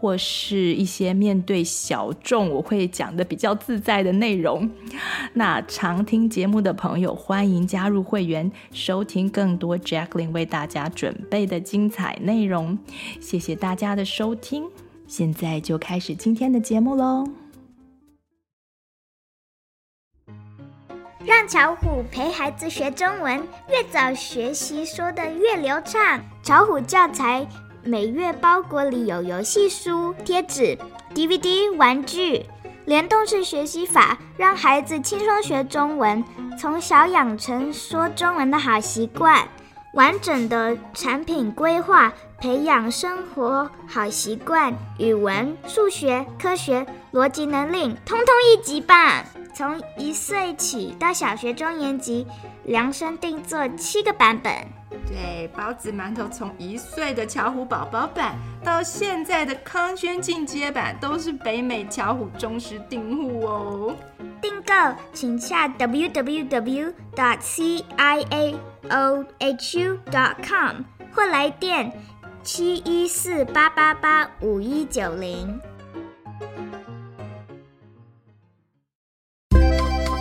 或是一些面对小众，我会讲得比较自在的内容。那常听节目的朋友，欢迎加入会员，收听更多 Jacqueline 为大家准备的精彩内容。谢谢大家的收听，现在就开始今天的节目喽。让巧虎陪孩子学中文，越早学习说得越流畅。巧虎教材。每月包裹里有游戏书、贴纸、DVD、玩具，联动式学习法，让孩子轻松学中文，从小养成说中文的好习惯。完整的产品规划，培养生活好习惯，语文、数学、科学、逻辑能力，通通一级棒！从一岁起到小学中年级，量身定做七个版本。对，包子馒头从一岁的巧虎宝宝版到现在的康轩进阶版，都是北美巧虎忠实订户哦。订购请下 www.ciaohu.com 或来电七一四八八八五一九零。